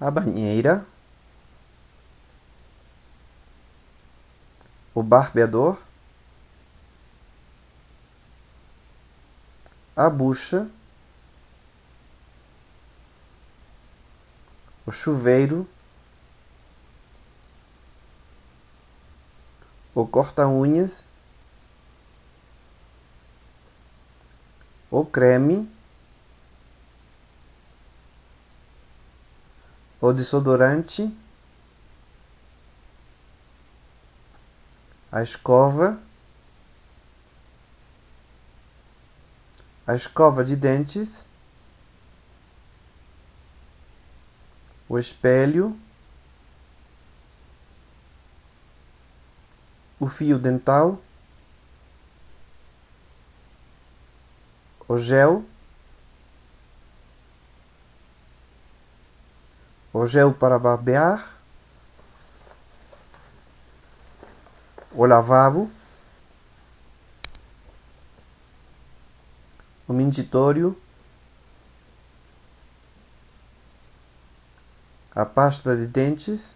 a banheira, o barbeador, a bucha, o chuveiro, o corta-unhas, o creme, o desodorante, a escova, a escova de dentes, o espelho, o fio dental, o gel, o gel para barbear, o lavabo, o mingitório, a pasta de dentes,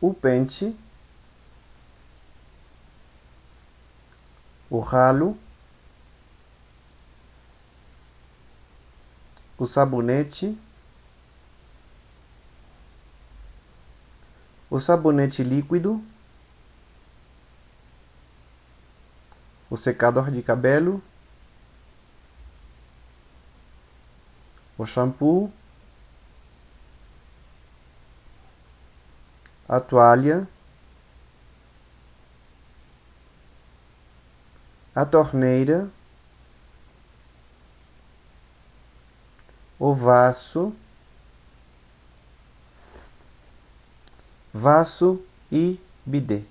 o pente, o ralo, o sabonete, o sabonete líquido, o secador de cabelo, o shampoo, a toalha, a torneira, o vaso, vaso e bidê.